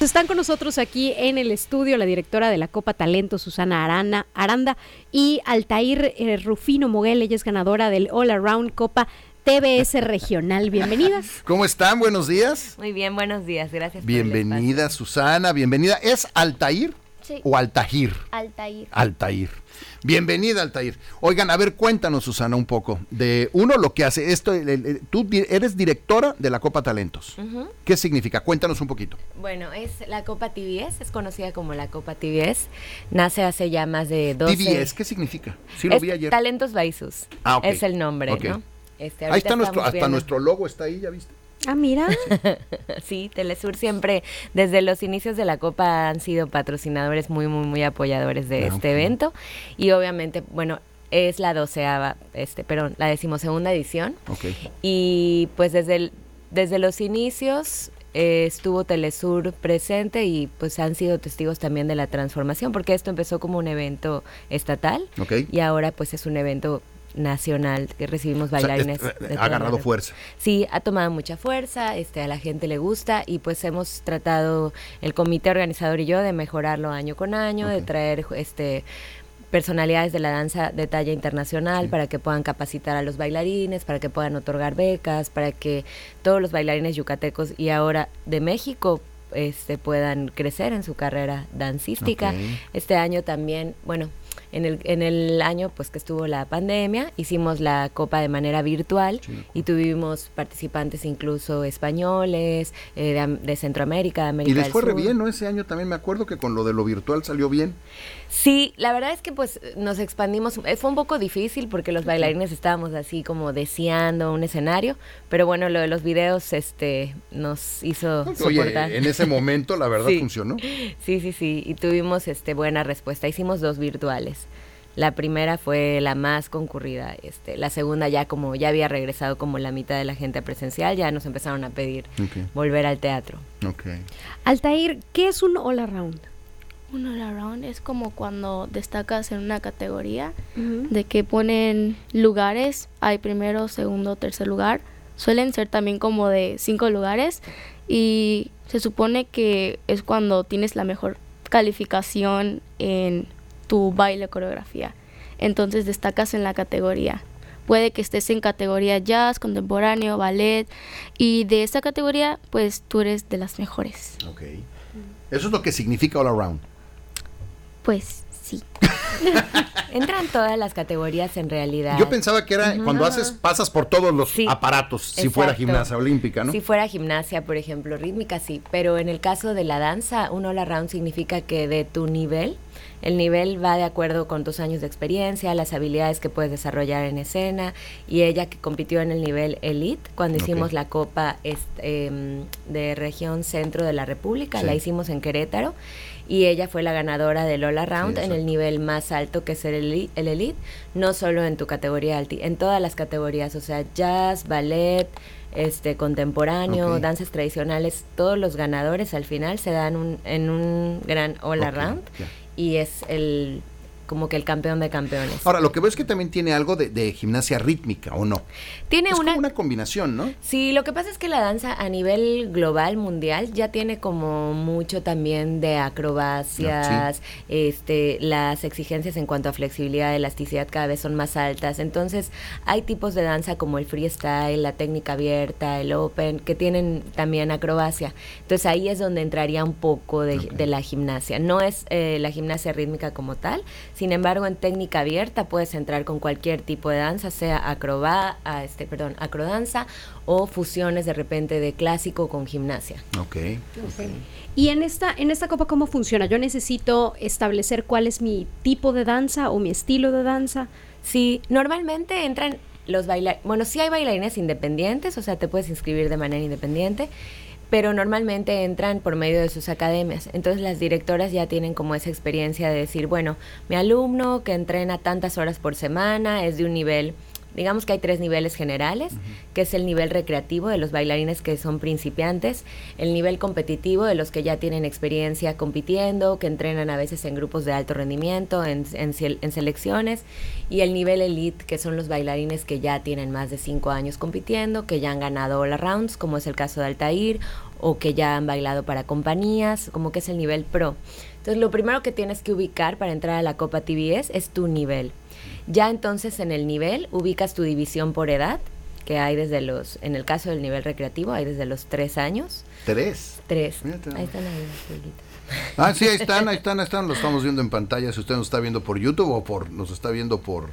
Están con nosotros aquí en el estudio la directora de la Copa Talento, Susana Arana, Aranda, y Altair eh, Rufino Moguel, ella es ganadora del All Around Copa TBS Regional. Bienvenidas. ¿Cómo están? Buenos días. Muy bien, buenos días. Gracias. Bienvenida, Susana. Bienvenida. ¿Es Altair Sí. o Altahir? Altair. Altair. Bienvenida, Altair. Oigan, a ver, cuéntanos, Susana, un poco de uno lo que hace esto. el- el- tú eres directora de la Copa Talentos. ¿Qué significa? Cuéntanos un poquito. Bueno, es la Copa TBS, es conocida como la Copa TBS. Nace hace ya más de 12 TBS, ¿qué significa? Sí, lo Es vi ayer. Talentos Baisus. Ah, ok. Es el nombre. ¿no? Este, Ahí está nuestro, hasta viendo- nuestro logo está ahí, ¿ya viste? Ah, mira. Sí, Telesur siempre, desde los inicios de la Copa, han sido patrocinadores muy, muy, muy apoyadores de Ah, este evento. Y obviamente, bueno, es la doceava, este, perdón, la decimosegunda edición. Ok. Y pues desde, el- desde los inicios eh, estuvo Telesur presente y pues han sido testigos también de la transformación, porque esto empezó como un evento estatal Ok. y ahora pues es un evento nacional que recibimos O sea, bailarines. es- ha agarrado fuerza. Sí, ha tomado mucha fuerza, este, a la gente le gusta y pues hemos tratado el comité organizador y yo de mejorarlo año con año, de traer este personalidades de la danza de talla internacional Sí. para que puedan capacitar a los bailarines, para que puedan otorgar becas, para que todos los bailarines yucatecos y ahora de México este puedan crecer en su carrera dancística. Este año también, bueno, en el, en el año pues que estuvo la pandemia, hicimos la copa de manera virtual Sí, y tuvimos participantes incluso españoles, eh, de, Am- de Centroamérica, de Y América les del fue re bien, ¿no? Ese año también me acuerdo que con lo de lo virtual salió bien. Sí, la verdad es que pues nos expandimos, eh, fue un poco difícil porque los bailarines estábamos así como deseando un escenario, pero bueno, lo de los videos este nos hizo soportar. Oye, en ese momento la verdad Sí. funcionó. Sí, sí, sí, y tuvimos este buena respuesta. Hicimos dos virtuales. La primera fue la más concurrida, este, la segunda ya como ya había regresado como la mitad de la gente presencial, ya nos empezaron a pedir volver al teatro. Ok. Altair, ¿qué es un All Around? Un all around es como cuando destacas en una categoría de que ponen lugares, hay primero, segundo, tercer lugar. Suelen ser también como de cinco lugares y se supone que es cuando tienes la mejor calificación en tu baile coreografía. Entonces destacas en la categoría. Puede que estés en categoría jazz, contemporáneo, ballet y de esa categoría pues tú eres de las mejores. Ok. Eso es lo que significa all around. Pues sí. Entran todas las categorías en realidad. Yo pensaba que era cuando haces, pasas por todos los Sí, aparatos, si fuera gimnasia olímpica, ¿no? Si fuera gimnasia, por ejemplo, rítmica, sí. Pero en el caso de la danza, un all around significa que de tu nivel, el nivel va de acuerdo con tus años de experiencia, las habilidades que puedes desarrollar en escena. Y ella que compitió en el nivel elite, cuando hicimos la Copa este, em, de Región Centro de la República, Sí. la hicimos en Querétaro. Y ella fue la ganadora del All Around Sí, en el nivel más alto que es el elite, el elite, no solo en tu categoría alti, en todas las categorías, o sea, jazz, ballet, este contemporáneo, danzas tradicionales, todos los ganadores al final se dan un, en un gran all around. Y es el como que el campeón de campeones. Ahora, lo que veo es que también tiene algo de, de gimnasia rítmica, ¿o no? Tiene es una, como una combinación, ¿no? Sí, lo que pasa es que la danza a nivel global, mundial, ya tiene como mucho también de acrobacias, este, las exigencias en cuanto a flexibilidad, elasticidad cada vez son más altas. Entonces, hay tipos de danza como el freestyle, la técnica abierta, el open, que tienen también acrobacia. Entonces, ahí es donde entraría un poco de, Ok. de la gimnasia. No es eh, la gimnasia rítmica como tal, sin embargo, en técnica abierta puedes entrar con cualquier tipo de danza, sea acroba, este, perdón, acrodanza o fusiones de repente de clásico con gimnasia. Ok. Y en esta, en esta copa, ¿cómo funciona? Yo necesito establecer cuál es mi tipo de danza o mi estilo de danza. Sí, normalmente entran los bailarines, bueno, sí hay bailarines independientes, o sea, te puedes inscribir de manera independiente, pero normalmente entran por medio de sus academias. Entonces las directoras ya tienen como esa experiencia de decir, bueno, mi alumno que entrena tantas horas por semana es de un nivel digamos que hay tres niveles generales, que es el nivel recreativo de los bailarines que son principiantes, el nivel competitivo de los que ya tienen experiencia compitiendo, que entrenan a veces en grupos de alto rendimiento, en, en, selecciones, y el nivel elite, que son los bailarines que ya tienen más de cinco años compitiendo, que ya han ganado all rounds, como es el caso de Altair, o que ya han bailado para compañías, como que es el nivel pro. Entonces, lo primero que tienes que ubicar para entrar a la Copa TBS es tu nivel. Ya entonces en el nivel ubicas tu división por edad, que hay desde los, en el caso del nivel recreativo, hay desde los tres años. ¿Tres? Tres. Ahí están ahí Ah, sí, ahí están, ahí están, ahí están, lo estamos viendo en pantalla, si usted nos está viendo por YouTube o por nos está viendo por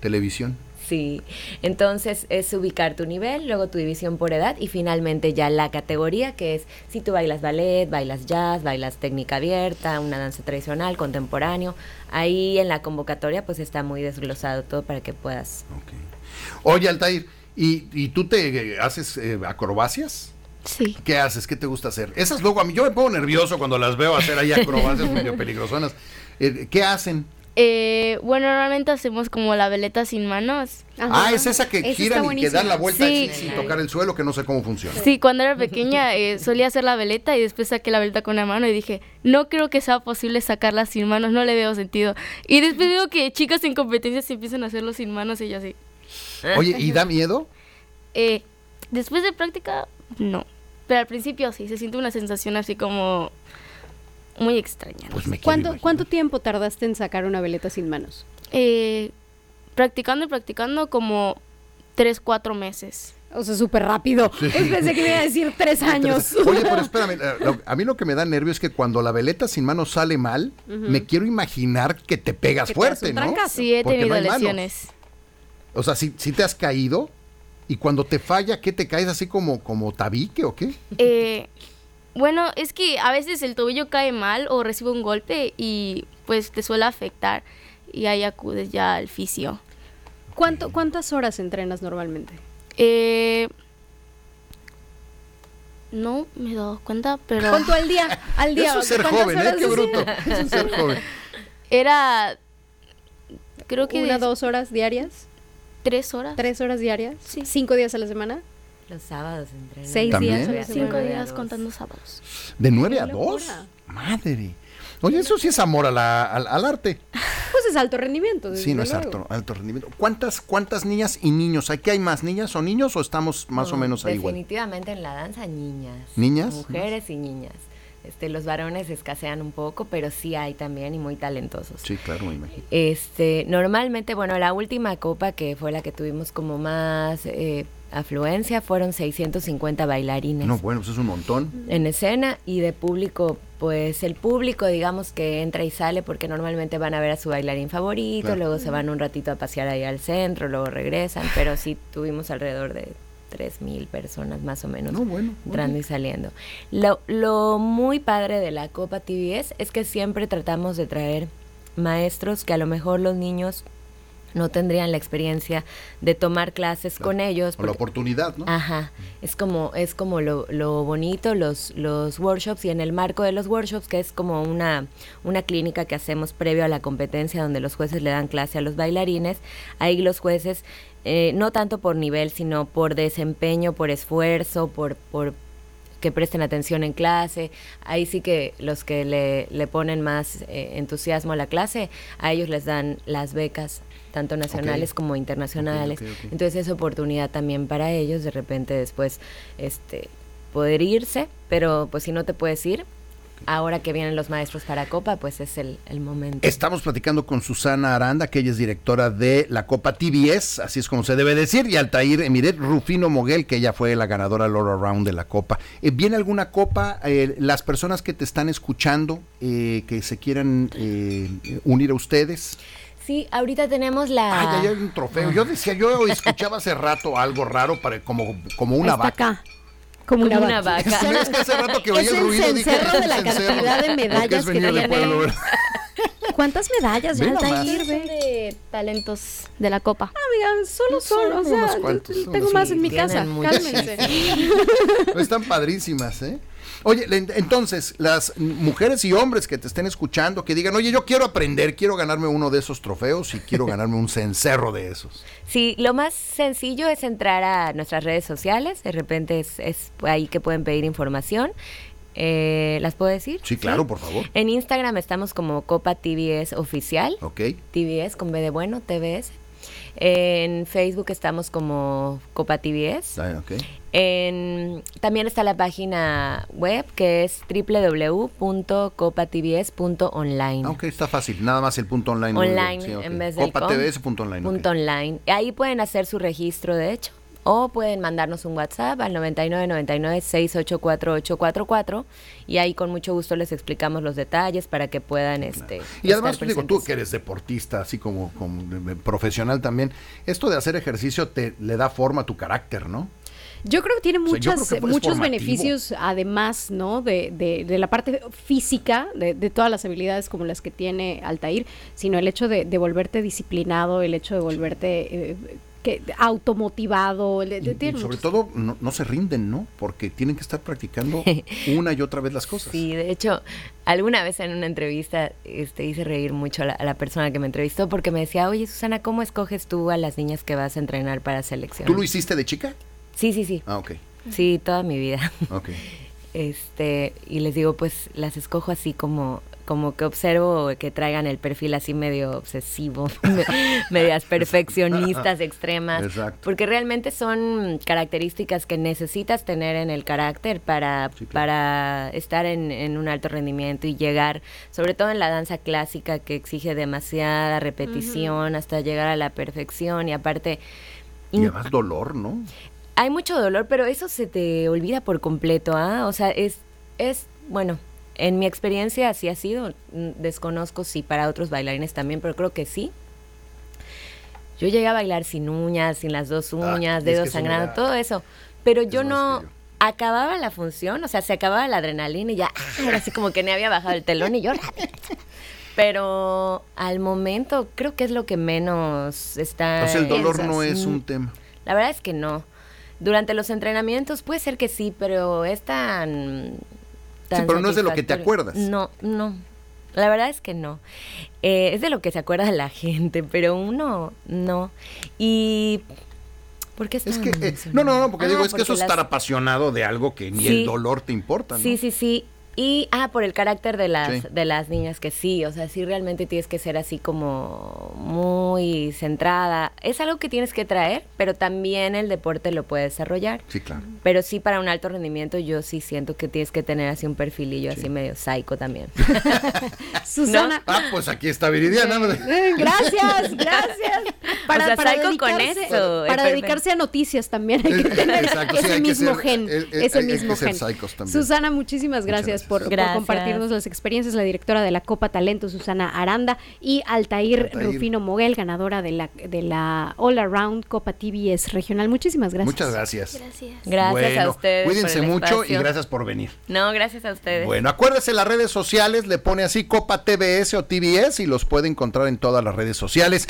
televisión. Sí, entonces es ubicar tu nivel, luego tu división por edad y finalmente ya la categoría que es si tú bailas ballet, bailas jazz, bailas técnica abierta, una danza tradicional, contemporáneo. Ahí en la convocatoria pues está muy desglosado todo para que puedas. Oye Altair, ¿y, ¿y tú te haces eh, acrobacias? Sí. ¿Qué haces? ¿Qué te gusta hacer? Esas luego a mí, yo me pongo nervioso cuando las veo hacer ahí acrobacias medio peligrosonas. Eh, ¿Qué hacen? Eh, bueno, normalmente hacemos como la veleta sin manos. Ah, es esa que giran y que dan la vuelta sin tocar el suelo, que no sé cómo funciona. Sí, cuando era pequeña eh, solía hacer la veleta y después saqué la veleta con la mano y dije, no creo que sea posible sacarla sin manos, no le veo sentido. Y después veo que chicas en competencias empiezan a hacerlo sin manos y yo así. Oye, ¿y da miedo? Eh, después de práctica, no. Pero al principio sí, se siente una sensación así como muy extraña. Pues ¿Cuánto, ¿Cuánto tiempo tardaste en sacar una veleta sin manos? Eh, practicando y practicando como tres, cuatro meses. O sea, súper rápido. Pensé que iba a decir tres años. Oye, pero espérame, eh, a mí lo que me da nervio es que cuando la veleta sin manos sale mal, me quiero imaginar que te pegas fuerte, ¿no? Sí, he tenido lesiones. O sea, si, si te has caído y cuando te falla, ¿qué te caes así como, como tabique o qué? Eh, bueno, es que a veces el tobillo cae mal o recibe un golpe y pues te suele afectar y ahí acudes ya al fisio. ¿Cuánto, ¿Cuántas horas entrenas normalmente? Eh, no me he dado cuenta, pero... ¿Cuánto al día? Al día. Eso es ser joven, ¿eh? Qué bruto. Eso es ser joven. Era... Creo que... ¿Una, dos horas diarias? ¿Tres horas? ¿Tres horas diarias? Sí. ¿Cinco días a la semana? Los sábados entre Seis días. Cinco días contando sábados. ¿De nueve a dos? Madre. Oye, eso sí es amor al, arte. Pues es alto rendimiento. Sí, no es alto, alto rendimiento. ¿Cuántas, ¿Cuántas niñas y niños? ¿Aquí hay más niñas o niños o estamos más o menos ahí igual? Definitivamente en la danza niñas. ¿Niñas? Mujeres y niñas. Este, los varones escasean un poco, pero sí hay también y muy talentosos. Sí, claro, me imagino. Este, normalmente, bueno, la última copa que fue la que tuvimos como más eh, afluencia fueron 650 bailarines. No, bueno, eso es un montón. En escena y de público, pues el público, digamos que entra y sale porque normalmente van a ver a su bailarín favorito, luego se van un ratito a pasear ahí al centro, luego regresan, pero sí tuvimos alrededor de 3.000 personas más o menos no, bueno, entrando y saliendo. Lo, lo muy padre de la Copa TVS es que siempre tratamos de traer maestros que a lo mejor los niños no tendrían la experiencia de tomar clases con ellos. O la oportunidad, ¿no? Ajá. Es como, es como lo, lo, bonito, los, los workshops, y en el marco de los workshops, que es como una, una clínica que hacemos previo a la competencia, donde los jueces le dan clase a los bailarines, ahí los jueces, eh, no tanto por nivel, sino por desempeño, por esfuerzo, por, por que presten atención en clase. Ahí sí que los que le, le ponen más eh, entusiasmo a la clase, a ellos les dan las becas tanto nacionales como internacionales. Entonces es oportunidad también para ellos de repente después este poder irse, pero pues si no te puedes ir, ahora que vienen los maestros para Copa, pues es el, momento. Estamos platicando con Susana Aranda, que ella es directora de la Copa TBS, así es como se debe decir, y Altair Emiret Rufino Moguel, que ella fue la ganadora All Around de la Copa. Eh, ¿Viene alguna Copa? Eh, las personas que te están escuchando, eh, que se quieran unir a ustedes. Sí, ahorita tenemos la. Ah, ya hay un trofeo. Yo decía, yo escuchaba hace rato algo raro para como, como una vaca. Acá. Como una, vaca. es que hace rato que oía el ruido dije, de la cantidad de medallas que traían. ¿Cuántas medallas ya ve? de talentos de la Copa. Amiga, solo son, o unos sea, cuantos, tengo unos más en mi casa, cálmense. Están padrísimas, ¿eh? Oye, entonces, las mujeres y hombres que te estén escuchando, que digan, oye, yo quiero aprender, quiero ganarme uno de esos trofeos y quiero ganarme un cencerro de esos. Sí, lo más sencillo es entrar a nuestras redes sociales. De repente es, es ahí que pueden pedir información. Eh, ¿Las puedo decir? Sí, claro, por favor. En Instagram estamos como Copa TVS Oficial. Ok. TVS con B de bueno, TVS. En Facebook estamos como Copa TVS. Ah, ok. En, también está la página web que es www.copatvs.online. Ah, ok, está fácil. Nada más el punto online. Online sí, en vez del Copa punto online. Punto online. Ahí pueden hacer su registro, de hecho. O pueden mandarnos un WhatsApp al 9999 6848844 y ahí con mucho gusto les explicamos los detalles para que puedan este Y además, estar digo, tú que eres deportista, así como, como profesional también, esto de hacer ejercicio te le da forma a tu carácter, ¿no? Yo creo que tiene que muchos formativo. beneficios, además, ¿no? De, de- de la parte física, de, de todas las habilidades como las que tiene Altair, sino el hecho de, de volverte disciplinado, el hecho de volverte eh, que, automotivado. el de- Y, sobre muchos- todo no, no se rinden, ¿no? Porque tienen que estar practicando una y otra vez las cosas. Sí, de hecho, alguna vez en una entrevista este, hice reír mucho a la, a la persona que me entrevistó porque me decía, oye Susana, ¿cómo escoges tú a las niñas que vas a entrenar para selección? ¿Tú lo hiciste de chica? Sí, sí, sí. Ah, ok. Sí, toda mi vida. Ok. Este, y les digo, pues las escojo así como como que observo que traigan el perfil así medio obsesivo, me- medias perfeccionistas extremas, Exacto. porque realmente son características que necesitas tener en el carácter para, Sí, claro. para estar en, en un alto rendimiento y llegar, sobre todo en la danza clásica que exige demasiada repetición hasta llegar a la perfección y aparte... Y además dolor, ¿no? Hay mucho dolor, pero eso se te olvida por completo, ¿ah? O sea, es, es, bueno, en mi experiencia así ha sido. Mm, Desconozco si para otros bailarines también, pero creo que sí. Yo llegué a bailar sin uñas, sin las dos Ah, uñas, es que dedos me sangrando, todo eso. Pero yo no acababa la función, o sea, se acababa la adrenalina y ya, ah, era así como que ni había bajado el telón y yo Pero al momento creo que es lo que menos está. O sea, el dolor no es mm. un tema. La verdad es que no. Durante los entrenamientos puede ser que sí, pero es tan... tan pero no es de lo que te acuerdas. No, no. La verdad es que no. Eh, es de lo que se acuerda la gente, pero uno no. Y... ¿Por qué Es que, eh, no, no, no, porque Ah, digo, es que eso es estar apasionado de algo que ni Sí. el dolor te importa, ¿no? Sí, sí, sí. Y, ah, por el carácter de las, Sí. de las niñas, que sí, o sea, sí realmente tienes que ser así como muy centrada. Es algo que tienes que traer, pero también el deporte lo puede desarrollar. Sí, claro. Pero sí, para un alto rendimiento, yo sí siento que tienes que tener así un perfilillo así medio psycho también. Susana. Ah, pues aquí está Viridiana. Eh, Gracias, gracias. O sea, psycho con dedicarse- eso, Para eh, dedicarse a noticias también hay que tener Exacto, sí, ese hay que mismo ser- gen. eh, eh, ese hay- hay mismo que ser gen. psychos también. Susana, muchísimas gracias, gracias. Por, compartirnos las experiencias. La directora de la Copa Talento, Susana Aranda, y Altair, Altair. Rufino Moguel, ganadora de la, de la All Around Copa TVS Regional. Muchísimas gracias. Muchas gracias. Gracias. Gracias Bueno, a ustedes. Cuídense mucho y gracias por venir. No, gracias a ustedes. Bueno, acuérdese las redes sociales, le pone así Copa TBS o TBS y los puede encontrar en todas las redes sociales.